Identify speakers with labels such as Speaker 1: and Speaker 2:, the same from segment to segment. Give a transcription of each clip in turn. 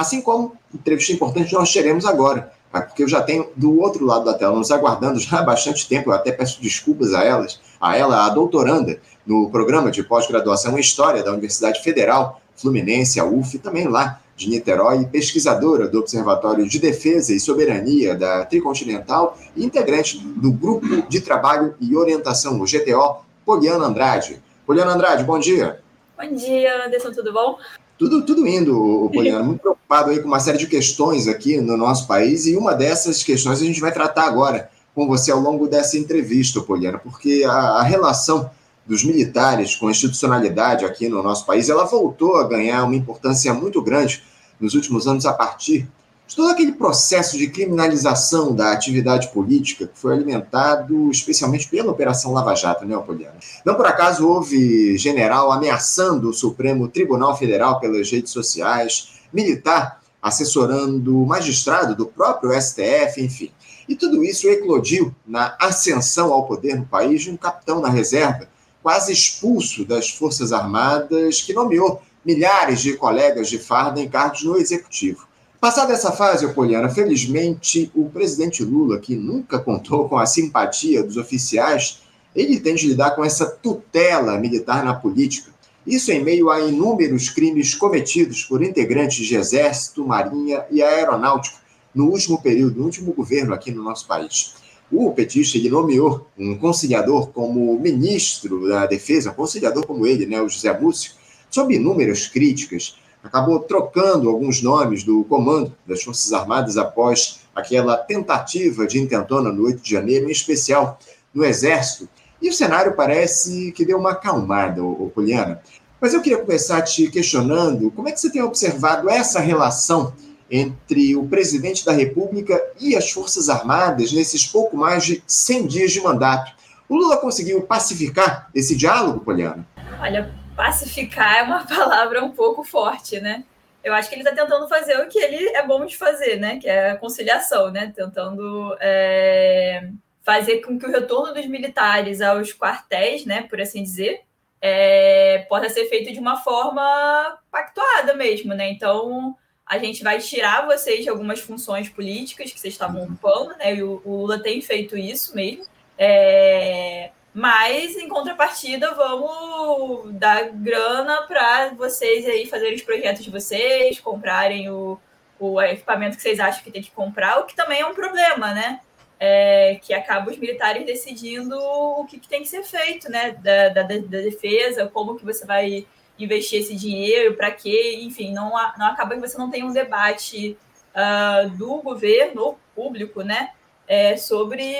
Speaker 1: Assim como entrevista importante nós teremos agora, porque eu já tenho do outro lado da tela nos aguardando já há bastante tempo, eu até peço desculpas a elas, a ela, a doutoranda no programa de pós-graduação em História da Universidade Federal Fluminense, a UF, também lá de Niterói, pesquisadora do Observatório de Defesa e Soberania da Tricontinental e integrante do Grupo de Trabalho e Orientação, o GTO, Poliana Andrade. Poliana Andrade, bom dia.
Speaker 2: Bom dia, Anderson, tudo bom?
Speaker 1: Tudo, tudo indo, Poliana. Muito preocupado aí com uma série de questões aqui no nosso país e uma dessas questões a gente vai tratar agora com você ao longo dessa entrevista, Poliana, porque a, a relação dos militares com a institucionalidade aqui no nosso país, ela voltou a ganhar uma importância muito grande nos últimos anos a partir de todo aquele processo de criminalização da atividade política que foi alimentado especialmente pela Operação Lava Jato, né, Poliana? Não por acaso houve general ameaçando o Supremo Tribunal Federal pelas redes sociais, militar assessorando o magistrado do próprio STF, enfim. E tudo isso eclodiu na ascensão ao poder no país de um capitão na reserva, quase expulso das Forças Armadas, que nomeou milhares de colegas de farda em cargos no executivo. Passada essa fase, Poliana, felizmente o presidente Lula, que nunca contou com a simpatia dos oficiais, ele tem de lidar com essa tutela militar na política. Isso em meio a inúmeros crimes cometidos por integrantes de Exército, Marinha e Aeronáutica no último período, no último governo aqui no nosso país. O petista ele nomeou um conciliador como ministro da Defesa, um conciliador como ele, né, o José Múcio, sob inúmeras críticas, acabou trocando alguns nomes do comando das Forças Armadas após aquela tentativa de intentona no 8 de janeiro, em especial no Exército. E o cenário parece que deu uma acalmada, Poliana. Mas eu queria começar te questionando como é que você tem observado essa relação entre o presidente da República e as Forças Armadas nesses pouco mais de 100 dias de mandato. O Lula conseguiu pacificar esse diálogo, Poliana?
Speaker 2: Olha, pacificar é uma palavra um pouco forte, né? Eu acho que ele está tentando fazer o que ele é bom de fazer, né? Que é a conciliação, né? Tentando é, fazer com que o retorno dos militares aos quartéis, né? Por assim dizer, é, possa ser feito de uma forma pactuada mesmo, né? Então a gente vai tirar vocês de algumas funções políticas que vocês estavam ocupando, né? E o, o Lula tem feito isso mesmo. É, mas, em contrapartida, vamos dar grana para vocês aí fazerem os projetos de vocês, comprarem o, o equipamento que vocês acham que tem que comprar, o que também é um problema, né? É, que acaba os militares decidindo o que, que tem que ser feito, né? Da, da, da, defesa, como que você vai investir esse dinheiro, para quê, enfim, não, não acaba que você não tem um debate uh, do governo público, né? É, sobre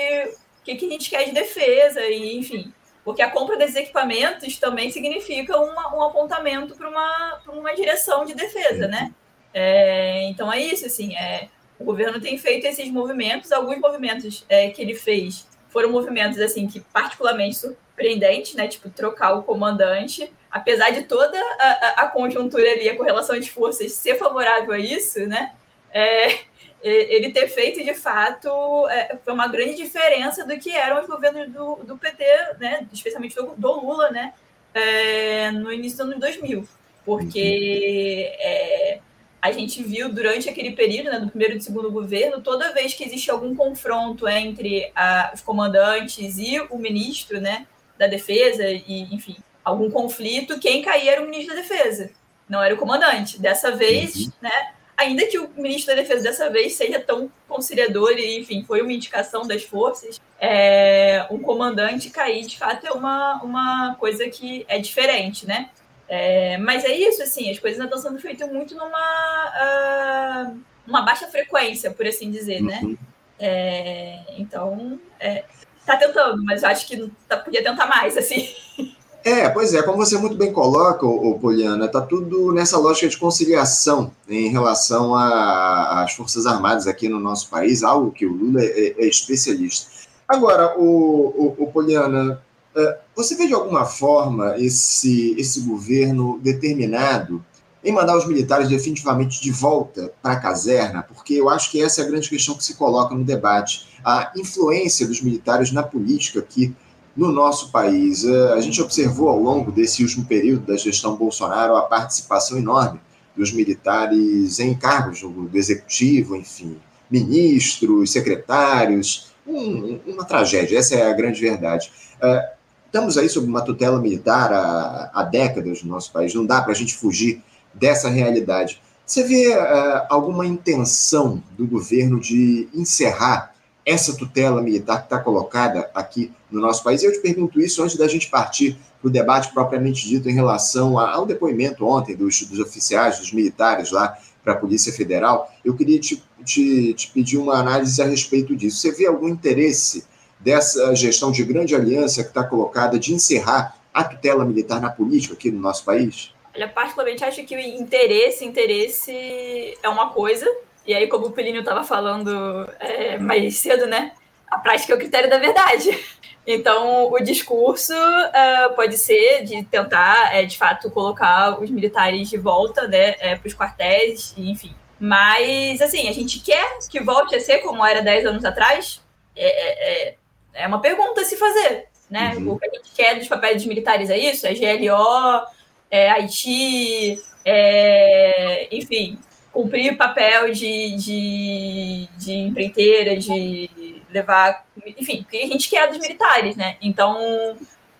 Speaker 2: o que, que a gente quer de defesa, e enfim. Porque a compra desses equipamentos também significa uma, um apontamento para uma, uma direção de defesa, né? É, então é isso, assim, é, o governo tem feito esses movimentos, alguns movimentos é, que ele fez foram movimentos, assim, que particularmente surpreendentes, né? Tipo, trocar o comandante, apesar de toda a, a, conjuntura ali, a correlação de forças ser favorável a isso, né? É, ele ter feito de fato é, foi uma grande diferença do que eram os governos do, do PT, né, especialmente do, do Lula, né, é, no início dos anos 2000, porque é, a gente viu durante aquele período, né, do primeiro e do segundo governo, toda vez que existe algum confronto entre a, os comandantes e o ministro, né, da defesa e, enfim, algum conflito, quem caía era o ministro da defesa, não era o comandante. Dessa vez, uhum. né, ainda que o ministro da Defesa dessa vez seja tão conciliador e, enfim, foi uma indicação das forças, é, um comandante cair, de fato, é uma, uma coisa que é diferente, né? É, mas é isso, assim, as coisas estão sendo feitas muito numa uh, uma baixa frequência, por assim dizer, né? Uhum. É, então, é, tá tentando, mas acho que tá, podia tentar mais, assim.
Speaker 1: É, pois é, como você muito bem coloca, ô, Poliana, está tudo nessa lógica de conciliação em relação às Forças Armadas aqui no nosso país, algo que o Lula é, é especialista. Agora, o Poliana, é, você vê de alguma forma esse, esse governo determinado em mandar os militares definitivamente de volta para a caserna? Porque eu acho que essa é a grande questão que se coloca no debate. A influência dos militares na política aqui no nosso país. É, a gente observou ao longo desse último período da gestão Bolsonaro a participação enorme dos militares em cargos do, executivo, enfim, ministros, secretários, um, uma tragédia, essa é a grande verdade. Uh, estamos aí sob uma tutela militar há, há décadas no nosso país, não dá para a gente fugir dessa realidade. Você vê uh, alguma intenção do governo de encerrar essa tutela militar que está colocada aqui no nosso país? Eu te pergunto isso antes da gente partir para o debate propriamente dito em relação ao depoimento ontem dos, dos oficiais, dos militares lá para a Polícia Federal. Eu queria te, te, te pedir uma análise a respeito disso. Você vê algum interesse dessa gestão de grande aliança que está colocada de encerrar a tutela militar na política aqui no nosso país?
Speaker 2: Olha, particularmente acho que o interesse, interesse é uma coisa, e aí, como o Pelínio estava falando é, mais cedo, né? A prática é o critério da verdade. Então, o discurso uh, pode ser de tentar, é, de fato, colocar os militares de volta né, é, para os quartéis, enfim. Mas, assim, a gente quer que volte a ser como era 10 anos atrás? É, é, é, é uma pergunta a se fazer, né? Uhum. O que a gente quer dos papéis dos militares é isso? É GLO, é Haiti, é, enfim, cumprir papel de, de, de empreiteira, de levar, enfim, o que a gente quer dos militares, né? Então,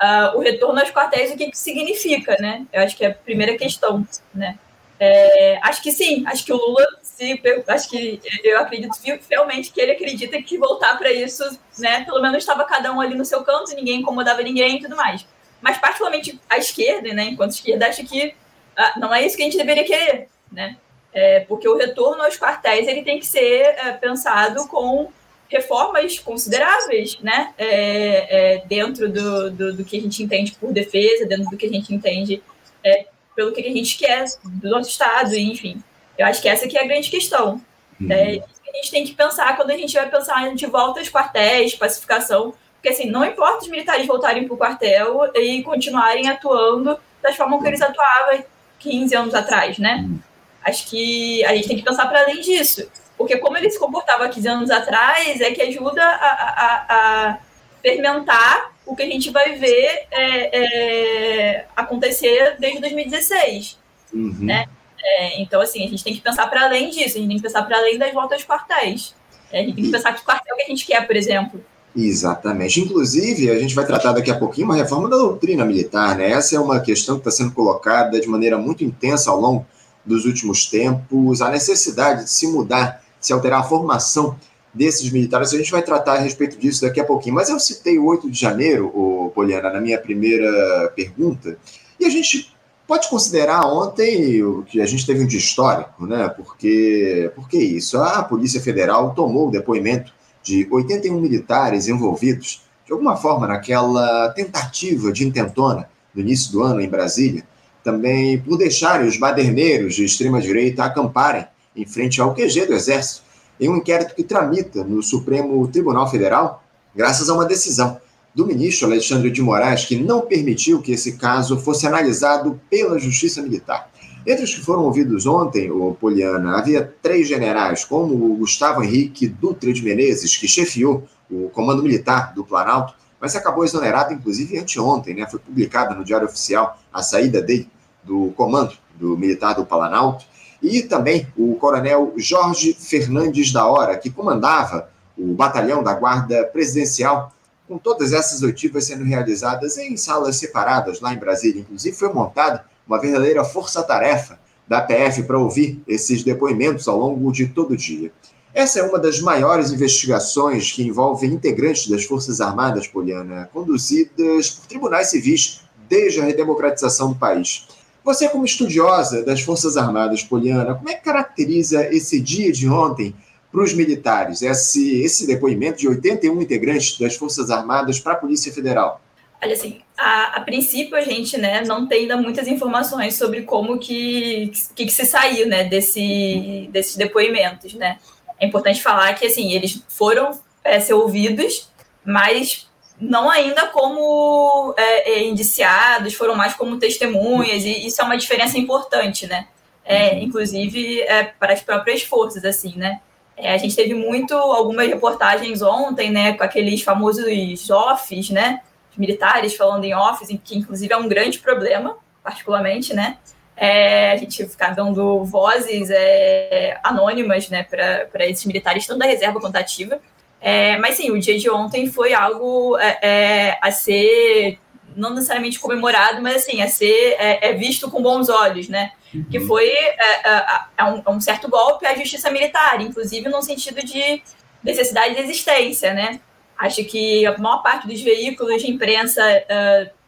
Speaker 2: uh, o retorno aos quartéis, o que, que significa, né? Eu acho que é a primeira questão, né? É, acho que sim, acho que o Lula, se, acho que eu acredito fielmente que ele acredita que voltar para isso, né? Pelo menos estava cada um ali no seu canto, ninguém incomodava ninguém e tudo mais. Mas particularmente a esquerda, né? Enquanto esquerda, acho que ah, não é isso que a gente deveria querer, né? É, porque o retorno aos quartéis ele tem que ser é, pensado com reformas consideráveis, né? É, é, dentro do, do, do, que a gente entende por defesa, dentro do que a gente entende é, pelo que a gente quer do nosso Estado, enfim. Eu acho que essa aqui é a grande questão. Uhum. É, a gente tem que pensar quando a gente vai pensar de volta aos quartéis, pacificação, porque assim, não importa os militares voltarem para o quartel e continuarem atuando da forma que eles atuavam 15 anos atrás, né? Uhum. Acho que a gente tem que pensar para além disso. Porque como ele se comportava há 15 anos atrás, é que ajuda a, a, a fermentar o que a gente vai ver é, é, acontecer desde 2016. Uhum. Né? É, então, assim, a gente tem que pensar para além disso, a gente tem que pensar para além das voltas de quartéis. É, a gente tem que pensar que quartel que a gente quer, por exemplo.
Speaker 1: Exatamente. Inclusive, a gente vai tratar daqui a pouquinho uma reforma da doutrina militar, né? Essa é uma questão que está sendo colocada de maneira muito intensa ao longo dos últimos tempos, a necessidade de se mudar, de se alterar a formação desses militares. A gente vai tratar a respeito disso daqui a pouquinho. Mas eu citei o 8 de janeiro, o Poliana, na minha primeira pergunta, e a gente pode considerar ontem que a gente teve um dia histórico, né? Porque, porque isso? A Polícia Federal tomou o depoimento de 81 militares envolvidos, de alguma forma, naquela tentativa de intentona no início do ano em Brasília, também por deixarem os baderneiros de extrema-direita acamparem em frente ao QG do Exército, em um inquérito que tramita no Supremo Tribunal Federal, graças a uma decisão do ministro Alexandre de Moraes, que não permitiu que esse caso fosse analisado pela Justiça Militar. Entre os que foram ouvidos ontem, o Poliana, havia três generais, como o Gustavo Henrique Dutra de Menezes, que chefiou o Comando Militar do Planalto, mas acabou exonerado, inclusive, anteontem, né? Foi publicada no Diário Oficial a saída dele do comando do militar do Planalto, e também o coronel Jorge Fernandes da Hora, que comandava o batalhão da Guarda Presidencial, com todas essas oitivas sendo realizadas em salas separadas lá em Brasília. Inclusive, foi montada uma verdadeira força-tarefa da PF para ouvir esses depoimentos ao longo de todo o dia. Essa é uma das maiores investigações que envolvem integrantes das Forças Armadas, Poliana, conduzidas por tribunais civis desde a redemocratização do país. Você, como estudiosa das Forças Armadas, Poliana, como é que caracteriza esse dia de ontem para os militares, esse, esse depoimento de 81 integrantes das Forças Armadas para a Polícia Federal?
Speaker 2: Olha, assim, a, a, princípio a gente né, não tem ainda muitas informações sobre como que, que, que se saiu né, desse, desses depoimentos, né? É importante falar que, assim, eles foram é, ser ouvidos, mas não ainda como é, é, indiciados, foram mais como testemunhas, e isso é uma diferença importante, né? É, inclusive é, para as próprias forças, assim, né? É, a gente teve muito, algumas reportagens ontem, né, com aqueles famosos offs, né? Os militares falando em offs, que inclusive é um grande problema, particularmente, né? É, a gente ficar dando vozes é, anônimas né, para esses militares, tanto da reserva quanto ativa. É, mas sim, o dia de ontem foi algo é, é a ser não necessariamente comemorado, mas assim, a ser é, é visto com bons olhos, né? Uhum. Que foi é, um, um, certo golpe à justiça militar, inclusive no sentido de necessidade de existência, né? Acho que a maior parte dos veículos de imprensa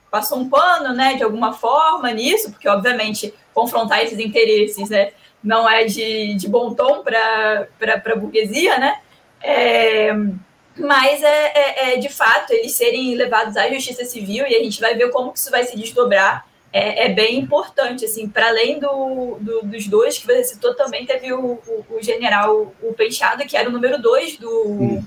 Speaker 2: passou um pano, né, de alguma forma nisso, porque obviamente confrontar esses interesses, né, não é de, de bom tom para a burguesia, né? É, mas é, é, é, de fato eles serem levados à justiça civil e a gente vai ver como que isso vai se desdobrar. É, é bem importante, assim, para além do, do, dos dois que você citou, também teve o, o, o general o Peixado, que era o número dois do,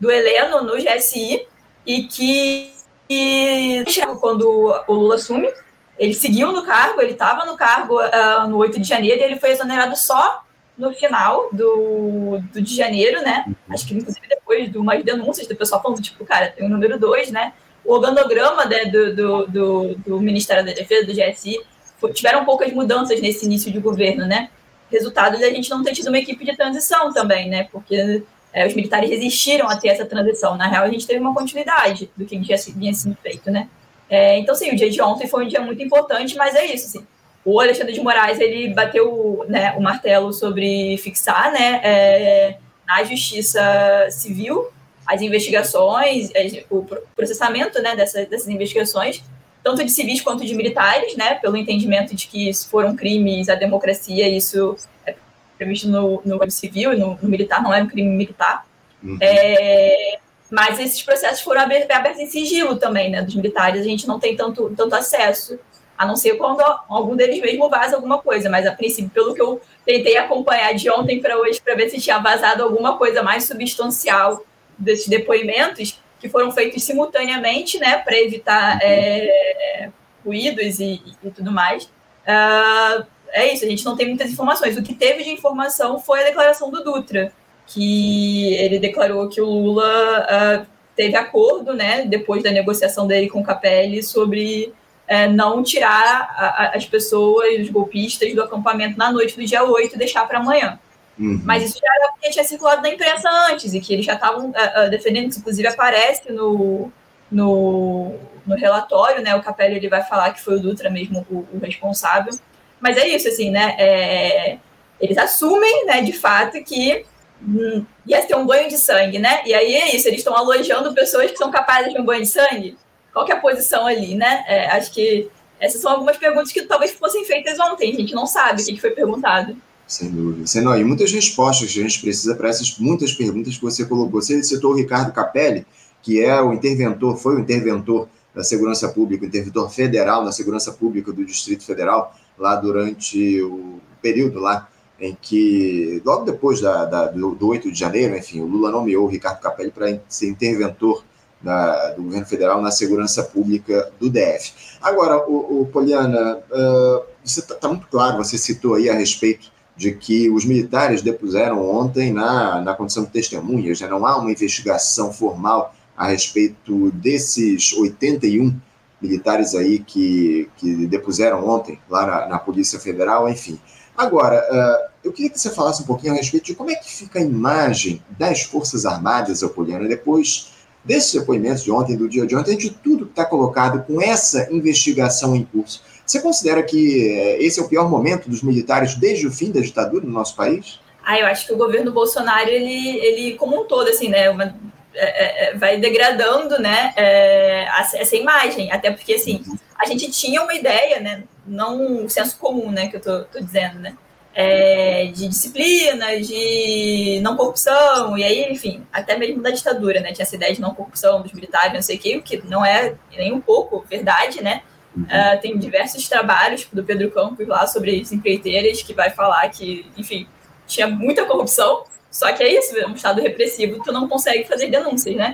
Speaker 2: do Heleno no GSI, e que e, quando o Lula assume, ele seguiu no cargo, ele estava no cargo uh, no 8 de janeiro e ele foi exonerado só no final do, do de janeiro, né? Uhum. Acho que inclusive depois de umas denúncias do pessoal falando, tipo, cara, tem o número 2, né? O organograma né, do, do, do, do, Ministério da Defesa, do GSI, foi, tiveram poucas mudanças nesse início de governo, né? Resultado de a gente não ter tido uma equipe de transição também, né? Porque é, os militares resistiram a ter essa transição. Na real, a gente teve uma continuidade do que já vinha sendo feito, né? É, então, sim, o dia de ontem foi um dia muito importante, mas é isso, sim o Alexandre de Moraes ele bateu né, o martelo sobre fixar né, é, na justiça civil as investigações, o processamento né, dessas, dessas investigações, tanto de civis quanto de militares, né, pelo entendimento de que isso foram crimes à democracia, isso é previsto no, no civil, no, no militar, não é um crime militar. Uhum. É, mas esses processos foram abertos em sigilo também, né, dos militares, a gente não tem tanto, tanto acesso a não ser quando algum deles mesmo vaza alguma coisa, mas a princípio, pelo que eu tentei acompanhar de ontem para hoje, para ver se tinha vazado alguma coisa mais substancial desses depoimentos, que foram feitos simultaneamente, né, para evitar é, ruídos e, e, tudo mais. Uh, é isso, a gente não tem muitas informações. O que teve de informação foi a declaração do Dutra, que ele declarou que o Lula uh, teve acordo, né, depois da negociação dele com o Capelli, sobre é, não tirar a, a, as pessoas, os golpistas, do acampamento na noite do dia 8 e deixar para amanhã. Uhum. Mas isso já era porque tinha circulado na imprensa antes e que eles já estavam uh, defendendo, que inclusive aparece no, no, no, relatório, né? O Capelli ele vai falar que foi o Dutra mesmo o, o responsável. Mas é isso, assim, né? É, eles assumem, né, de fato, que hum, ia ter um banho de sangue, né? E aí é isso, eles estão alojando pessoas que são capazes de um banho de sangue qual é a posição ali, né? É, acho que essas são algumas perguntas que talvez fossem feitas ontem, a gente não sabe o que foi perguntado.
Speaker 1: Sem dúvida. Sem e muitas respostas que a gente precisa para essas muitas perguntas que você colocou. Você citou o Ricardo Capelli, que é o interventor, foi o interventor da segurança pública, o interventor federal na segurança pública do Distrito Federal, lá durante o período lá em que, logo depois da, da do, do 8 de janeiro, enfim, o Lula nomeou o Ricardo Capelli para ser interventor da, do governo federal na segurança pública do DF. Agora, o, o Poliana, uh, você está tá muito claro, você citou aí a respeito de que os militares depuseram ontem na, na condição de testemunhas, já né? não há uma investigação formal a respeito desses 81 militares aí que, que depuseram ontem lá na, na Polícia Federal, enfim. Agora, uh, eu queria que você falasse um pouquinho a respeito de como é que fica a imagem das Forças Armadas, Poliana, depois desses depoimentos de ontem, do dia de ontem, de tudo que está colocado com essa investigação em curso. Você considera que eh, esse é o pior momento dos militares desde o fim da ditadura no nosso país?
Speaker 2: Ah, eu acho que o governo Bolsonaro, ele, ele como um todo, assim, né, uma, é, é, vai degradando, né, é, essa imagem, até porque, assim, a gente tinha uma ideia, né, não o senso comum, né, que eu tô, tô dizendo, né, é, de disciplina, de não corrupção, e aí, enfim, até mesmo da ditadura, né? Tinha essa ideia de não corrupção dos militares, não sei o que, o que não é nem um pouco verdade, né? Uhum. Uh, tem diversos trabalhos do Pedro Campos lá sobre as empreiteiras que vai falar que, enfim, tinha muita corrupção, só que é isso, é um estado repressivo, tu não consegue fazer denúncias, né?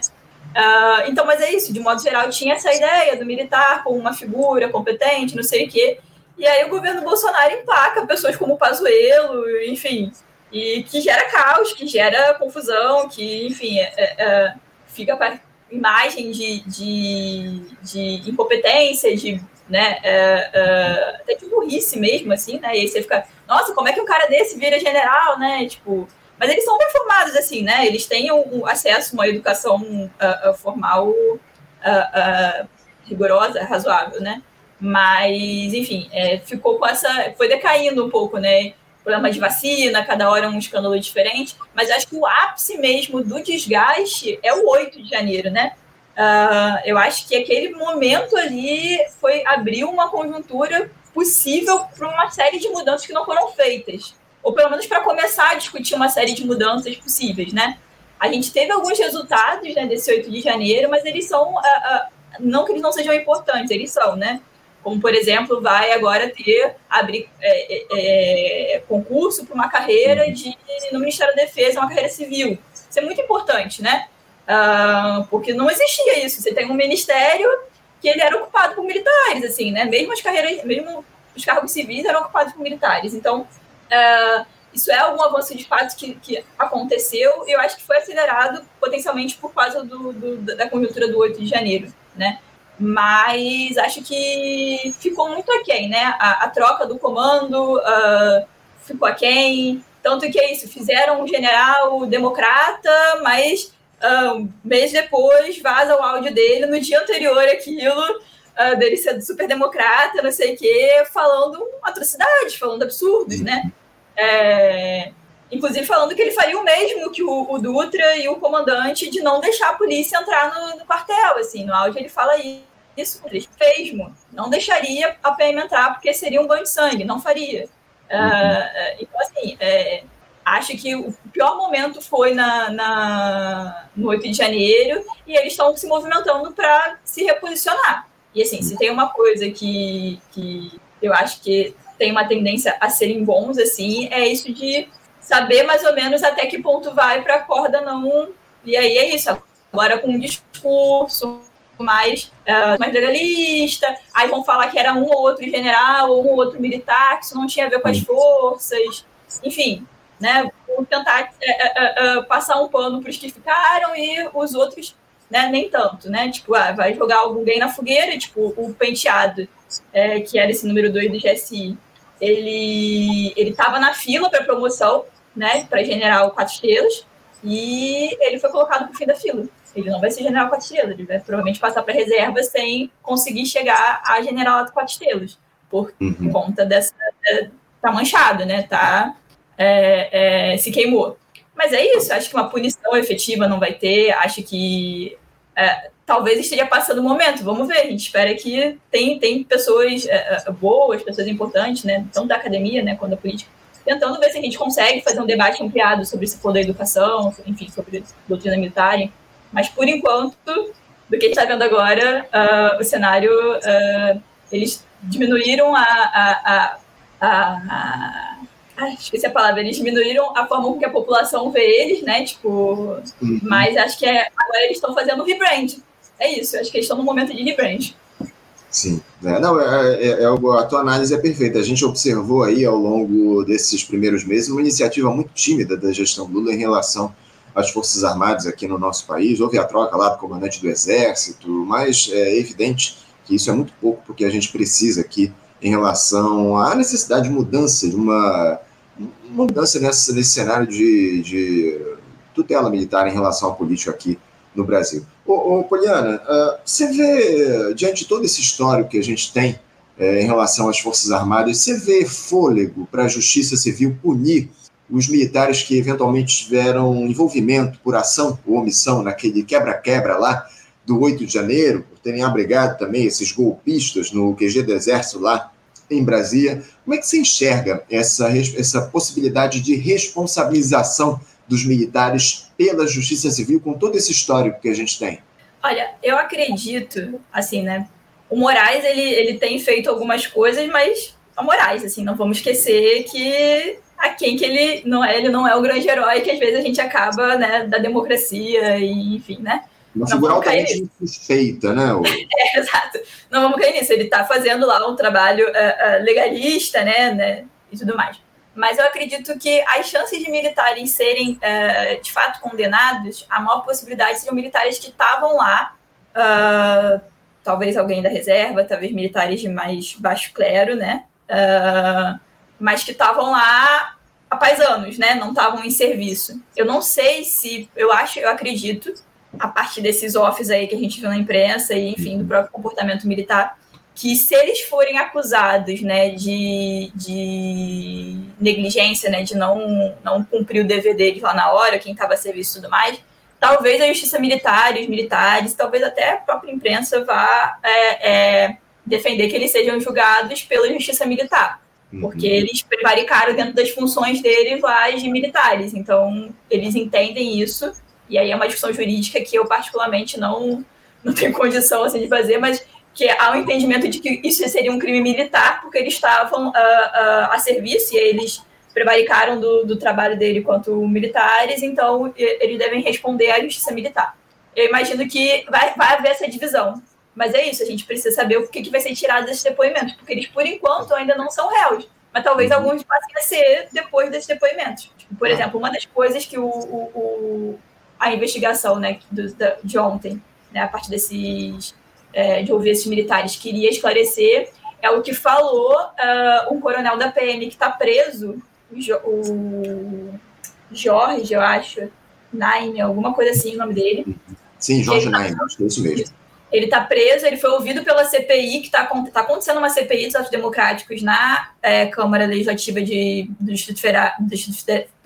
Speaker 2: Uh, então, mas é isso, de modo geral, tinha essa ideia do militar como uma figura competente, não sei o quê, e aí o governo Bolsonaro empaca pessoas como Pazuello, enfim, e que gera caos, que gera confusão, que, enfim, é, é, é fica para imagem de, de, de, incompetência, de né? É, é, até de burrice mesmo, assim, né? E aí você fica, nossa, como é que um cara desse vira general, né? Tipo, mas eles são bem formados, assim, né? Eles têm um, acesso a uma educação uh, uh, formal uh, rigorosa, razoável, né? Mas, enfim, é, ficou com essa. Foi decaindo um pouco, né? Problema de vacina, cada hora um escândalo diferente. Mas acho que o ápice mesmo do desgaste é o 8 de janeiro, né? Uh, eu acho que aquele momento ali foi abrir uma conjuntura possível para uma série de mudanças que não foram feitas, ou pelo menos para começar a discutir uma série de mudanças possíveis, né? A gente teve alguns resultados né, desse 8 de janeiro, mas eles são, uh, uh, não que eles não sejam importantes, eles são, né? Como, por exemplo, vai agora ter, abrir é, é, é concurso para uma carreira de, no Ministério da Defesa, uma carreira civil. Isso é muito importante, né? Uh, porque não existia isso. Você tem um ministério que ele era ocupado por militares, assim, né? Mesmo as carreiras, mesmo os cargos civis eram ocupados por militares. Então, uh, isso é algum avanço de fato que, que aconteceu eu acho que foi acelerado potencialmente por causa do, do, da conjuntura do 8 de janeiro, né? Mas acho que ficou muito aquém, né? A, a troca do comando uh, ficou aquém. Tanto que é isso, fizeram um general democrata, mas um mês depois vaza o áudio dele, no dia anterior aquilo, uh, dele ser super democrata, não sei o quê, falando atrocidades, falando absurdos, né? É, inclusive falando que ele faria o mesmo que o, o, Dutra e o comandante de não deixar a polícia entrar no, no quartel, assim, no áudio ele fala isso, mesmo, não deixaria a PM entrar porque seria um banho de sangue, não faria. Uh, então, assim, é, acho que o pior momento foi na, na, no 8 de janeiro e eles estão se movimentando para se reposicionar. E assim, se tem uma coisa que, que eu acho que tem uma tendência a serem bons, assim, é isso de saber mais ou menos até que ponto vai para a corda não. E aí é isso. Agora com um discurso mais, uh, mais legalista, aí vão falar que era um ou outro general ou um ou outro militar, que isso não tinha a ver com as forças. Enfim, né? Vou tentar é, é, passar um pano para os que ficaram e os outros, né, nem tanto, né? Tipo, ah, vai jogar alguém na fogueira, tipo, o penteado, é, que era esse número 2 do GSI, ele ele estava na fila para promoção, né, para general quatro estrelas, e ele foi colocado para o fim da fila. Ele não vai ser general quatro estrelas, ele vai provavelmente passar para reserva sem conseguir chegar a general quatro estrelas, por uhum. conta dessa tá manchado, né? Tá é, é, se queimou. Mas é isso, acho que uma punição efetiva não vai ter, acho que é, talvez esteja passando o momento, vamos ver, a gente espera que tem, tem pessoas é, é, boas, pessoas importantes, né, tanto da academia, né, quanto da política, tentando ver se a gente consegue fazer um debate ampliado sobre esse poder da educação, enfim, sobre doutrina militar, mas por enquanto, do que a gente está vendo agora, uh, o cenário, uh, eles diminuíram a, a, a, a Ai, esqueci a palavra, eles diminuíram a forma com que a população vê eles, né? Tipo, uhum. mas acho que é, agora eles estão fazendo rebrand. É isso, acho que eles estão no momento de rebrand.
Speaker 1: Sim, é, não, é, é, é, a tua análise é perfeita. A gente observou aí ao longo desses primeiros meses uma iniciativa muito tímida da gestão Lula em relação às Forças Armadas aqui no nosso país. Houve a troca lá do comandante do Exército, mas é evidente que isso é muito pouco porque a gente precisa aqui em relação à necessidade de mudança, de uma, uma mudança nessa, nesse cenário de, de, tutela militar em relação à política aqui no Brasil. Ô, ô Poliana, uh, você vê, diante de todo esse histórico que a gente tem é, em relação às Forças Armadas, você vê fôlego para a Justiça Civil punir os militares que eventualmente tiveram envolvimento por ação ou omissão naquele quebra-quebra lá do 8 de janeiro, por terem abrigado também esses golpistas no QG do Exército lá em Brasília. Como é que você enxerga essa, essa possibilidade de responsabilização dos militares pela Justiça Civil com todo esse histórico que a gente tem?
Speaker 2: Olha, eu acredito, assim, né? O Moraes, ele, ele tem feito algumas coisas, mas a Moraes, assim, não vamos esquecer que a quem que ele não é, ele não é o grande herói que às vezes a gente acaba, né, da democracia e enfim, né?
Speaker 1: Uma figura altamente suspeita, né? O...
Speaker 2: É, exato. Não vamos cair nisso. Ele está fazendo lá um trabalho uh, uh, legalista, né, né? E tudo mais. Mas eu acredito que as chances de militares serem uh, de fato condenados, a maior possibilidade seriam militares que estavam lá talvez alguém da reserva, talvez militares de mais baixo clero, né? Mas que estavam lá há pais anos, né? Não estavam em serviço. Eu não sei se, eu acho, eu acredito, a partir desses offs aí que a gente viu na imprensa e, enfim, do próprio comportamento militar, que se eles forem acusados, né, de, de negligência, né, de não, não cumprir o dever deles lá na hora, quem estava a serviço e tudo mais, talvez a justiça militar, os militares, talvez até a própria imprensa vá é, é, defender que eles sejam julgados pela justiça militar, uhum. porque eles prevaricaram dentro das funções deles lá de militares, então eles entendem isso, e aí é uma discussão jurídica que eu particularmente não, não tenho condição assim, de fazer, mas que há o um entendimento de que isso seria um crime militar, porque eles estavam uh, uh, a serviço e eles prevaricaram do, do trabalho dele quanto militares, então eles devem responder à justiça militar. Eu imagino que vai, vai haver essa divisão. Mas é isso, a gente precisa saber o que, que vai ser tirado desses depoimentos, porque eles, por enquanto, ainda não são réus. Mas talvez uhum. alguns passem a ser depois desses depoimentos. Tipo, por ah. exemplo, uma das coisas que o, o, o a investigação né, do, da, de ontem, né, a partir desses é, de ouvir esses militares queria esclarecer é o que falou uh, um coronel da PM que está preso, o, Jorge, eu acho, Naime, alguma coisa assim o nome dele.
Speaker 1: Sim, Jorge tá, Naime, acho que é isso mesmo.
Speaker 2: Ele está preso, ele foi ouvido pela CPI, que está tá acontecendo uma CPI dos atos democráticos na é, Câmara Legislativa de, do, Distrito Federal, do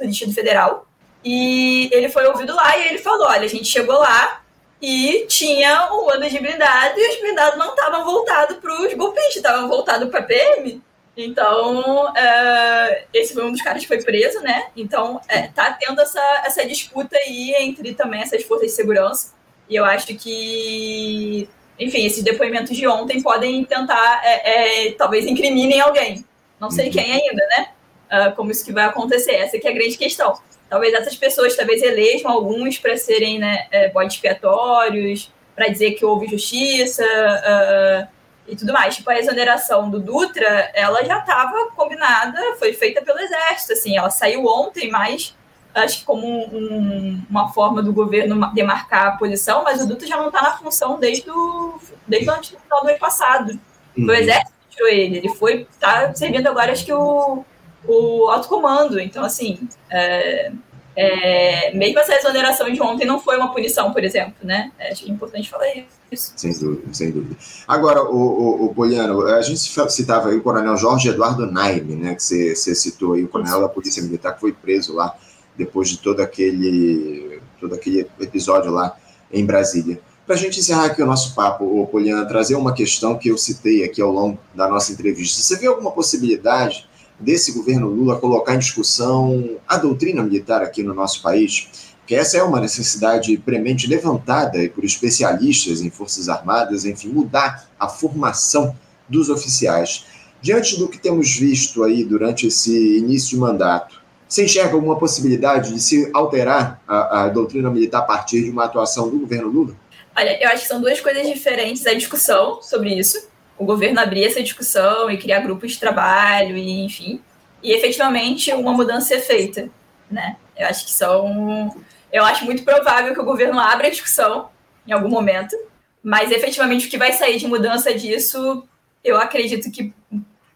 Speaker 2: Distrito Federal. E ele foi ouvido lá e ele falou: olha, a gente chegou lá, e tinha um ano de blindado e os blindados não estavam voltados para os golpistas, estavam voltados para a PM. Então, é, esse foi um dos caras que foi preso, né? Então, é, tá tendo essa, essa disputa aí entre também essas forças de segurança. E eu acho que, enfim, esses depoimentos de ontem podem tentar, é, é talvez incriminem alguém. Não sei uhum. quem ainda, né? Uh, como isso que vai acontecer. Essa que é a grande questão talvez essas pessoas talvez elejam alguns para serem né, é, bodes expiatórios, para dizer que houve justiça uh, e tudo mais. Tipo, a exoneração do Dutra, ela já estava combinada, foi feita pelo Exército, assim, ela saiu ontem, mas acho que como um, uma forma do governo demarcar a posição, mas o Dutra já não está na função desde o, desde o final do ano passado. Uhum. O Exército tirou ele, ele foi, está servindo agora, acho que o o alto comando. Então, assim, é, é, mesmo essa exoneração de ontem não foi uma punição, por exemplo, né? É, acho importante falar isso.
Speaker 1: Sem dúvida, sem dúvida. Agora, o, o, o Poliano, a gente citava aí o coronel Jorge Eduardo Naime, né? Que você, você citou aí, o coronel da Polícia Militar que foi preso lá depois de todo aquele, todo aquele episódio lá em Brasília. Para a gente encerrar aqui o nosso papo, Poliana, trazer uma questão que eu citei aqui ao longo da nossa entrevista. Você vê alguma possibilidade desse governo Lula colocar em discussão a doutrina militar aqui no nosso país, que essa é uma necessidade premente levantada por especialistas em Forças Armadas, enfim, mudar a formação dos oficiais. Diante do que temos visto aí durante esse início de mandato, você enxerga alguma possibilidade de se alterar a, a doutrina militar a partir de uma atuação do governo Lula?
Speaker 2: Olha, eu acho que são duas coisas diferentes a discussão sobre isso o governo abrir essa discussão e criar grupos de trabalho, e enfim, e efetivamente uma mudança ser feita, né? Eu acho que são, eu acho muito provável que o governo abra a discussão em algum momento, mas efetivamente o que vai sair de mudança disso, eu acredito que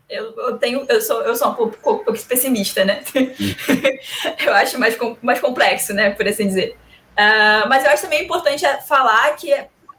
Speaker 2: eu, eu tenho, eu sou, eu sou um pouco, um pouco pessimista, né? eu acho mais, mais complexo, né, por assim dizer. Uh, mas eu acho também importante falar que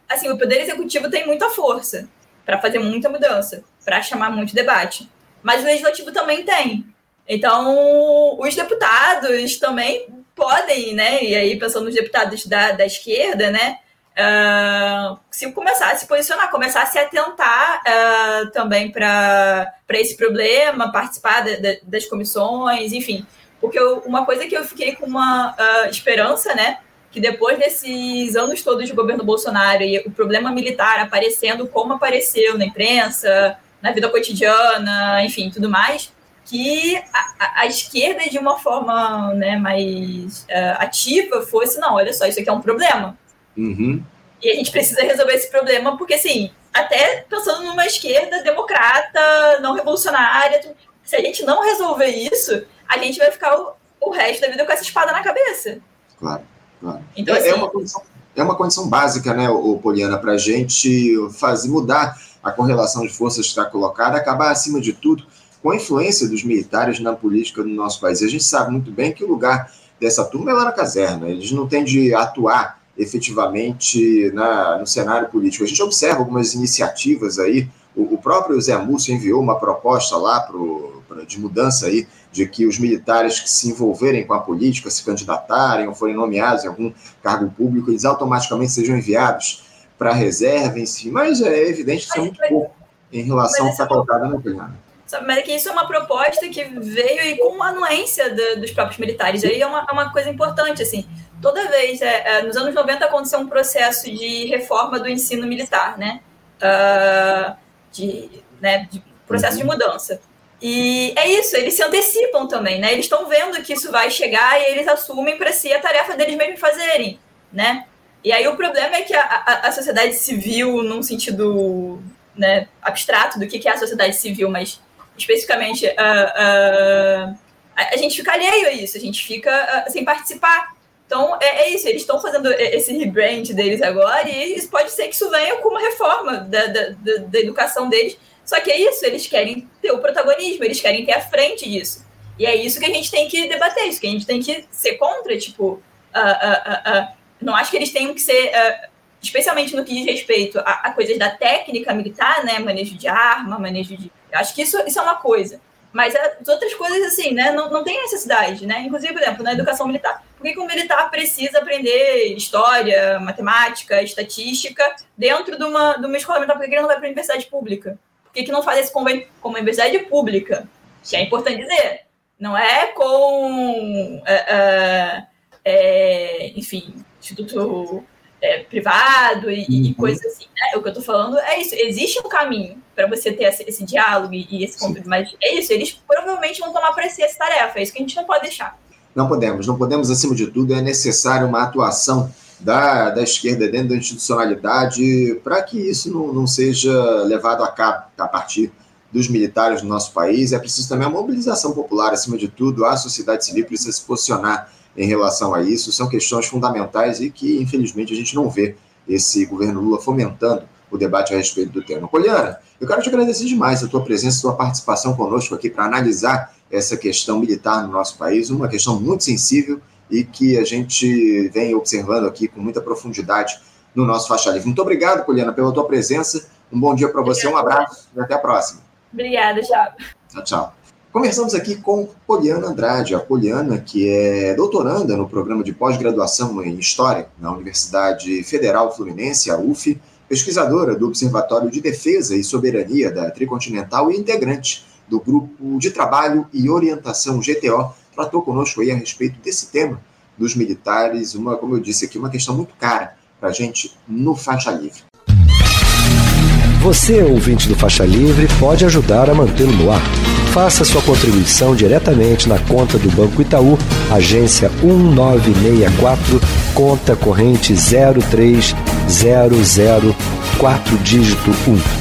Speaker 2: assim, o poder executivo tem muita força para fazer muita mudança, para chamar muito debate. Mas o legislativo também tem. Então, os deputados também podem, né? E aí, pensando nos deputados da, da esquerda, né? Uh, se começar a se posicionar, começar a se atentar uh, também para esse problema, participar de, de, das comissões, enfim. Porque eu, uma coisa que eu fiquei com uma uh, esperança, né? Que depois desses anos todos de governo Bolsonaro e o problema militar aparecendo como apareceu na imprensa, na vida cotidiana, enfim, tudo mais, que a, a esquerda, de uma forma né, mais uh, ativa, fosse, não, olha só, isso aqui é um problema.
Speaker 1: Uhum.
Speaker 2: E a gente precisa resolver esse problema, porque, assim, até pensando numa esquerda democrata, não revolucionária, se a gente não resolver isso, a gente vai ficar o, o resto da vida com essa espada na cabeça.
Speaker 1: Claro. Claro. Então, é, é assim, é, uma condição, é uma condição básica, né, o Poliana, para a gente fazer mudar a correlação de forças que está colocada, acabar, acima de tudo, com a influência dos militares na política do nosso país. A gente sabe muito bem que o lugar dessa turma é lá na caserna, eles não têm de atuar efetivamente na, no cenário político. A gente observa algumas iniciativas aí, o, o próprio Zé Múcio enviou uma proposta lá pro, pra, de mudança aí, de que os militares que se envolverem com a política, se candidatarem ou forem nomeados em algum cargo público, eles automaticamente sejam enviados para a reserva em si, mas é evidente que isso é muito pouco em relação ao que está colocado no plano.
Speaker 2: Mas é que isso é uma proposta que veio e com anuência de, dos próprios militares. Aí é uma, é uma coisa importante, assim. Toda vez, é, é, nos anos 90 aconteceu um processo de reforma do ensino militar, né? Uh, de, né, de processo uhum. de mudança. E é isso, eles se antecipam também, né? Eles estão vendo que isso vai chegar e eles assumem para si a tarefa deles mesmos fazerem, né? E aí o problema é que a, a, a sociedade civil, num sentido né, abstrato do que é a sociedade civil, mas especificamente uh, uh, a, a, gente fica alheio a isso, a gente fica uh, sem participar. Então é, é isso, eles estão fazendo esse rebrand deles agora e pode ser que isso venha com uma reforma da, da, da, da educação deles. Só que é isso, eles querem ter o protagonismo, eles querem ter a frente disso. E é isso que a gente tem que debater, isso que a gente tem que ser contra, tipo, uh, uh, uh, não acho que eles tenham que ser, uh, especialmente no que diz respeito a, a, coisas da técnica militar, né? Manejo de arma, manejo de. Acho que isso, isso é uma coisa. Mas as outras coisas, assim, né? Não, não tem necessidade, né? Inclusive, por exemplo, na educação militar. Por que, que um militar precisa aprender história, matemática, estatística dentro de uma, de uma escola militar? Por que ele não vai para a universidade pública? Por que, que não faz esse convênio com uma universidade pública? Que é importante dizer. Não é com. Uh, uh, é, enfim, instituto é, privado e, uhum. e coisas assim. Né? O que eu estou falando é isso. Existe um caminho para você ter esse, esse diálogo e, e esse convívio, mas é isso. Eles provavelmente vão tomar para si essa tarefa. É isso que a gente não pode deixar.
Speaker 1: Não podemos, não podemos, acima de tudo, é necessário uma atuação da, da esquerda dentro da institucionalidade para que isso não, não seja levado a cabo a partir dos militares do nosso país. É preciso também a mobilização popular, acima de tudo, a sociedade civil precisa se posicionar em relação a isso. São questões fundamentais e que, infelizmente, a gente não vê esse governo Lula fomentando o debate a respeito do tema. Poliana, eu quero te agradecer demais a tua presença, a tua participação conosco aqui para analisar essa questão militar no nosso país, uma questão muito sensível e que a gente vem observando aqui com muita profundidade no nosso Faixa Livre. Muito obrigado, Poliana, pela tua presença. Um bom dia para você, um abraço e até a próxima.
Speaker 2: Obrigada, tchau.
Speaker 1: Tchau, tchau. Conversamos aqui com Poliana Andrade, a Poliana, que é doutoranda no programa de pós-graduação em História na Universidade Federal Fluminense, a UF, pesquisadora do Observatório de Defesa e Soberania da Tricontinental e integrante do Grupo de Trabalho e Orientação GTO, tratou conosco aí a respeito desse tema dos militares, uma, como eu disse aqui, uma questão muito cara para a gente no Faixa Livre.
Speaker 3: Você, ouvinte do Faixa Livre, pode ajudar a mantê-lo no ar. Faça sua contribuição diretamente na conta do Banco Itaú, agência 1964, conta corrente 03004 dígito 1.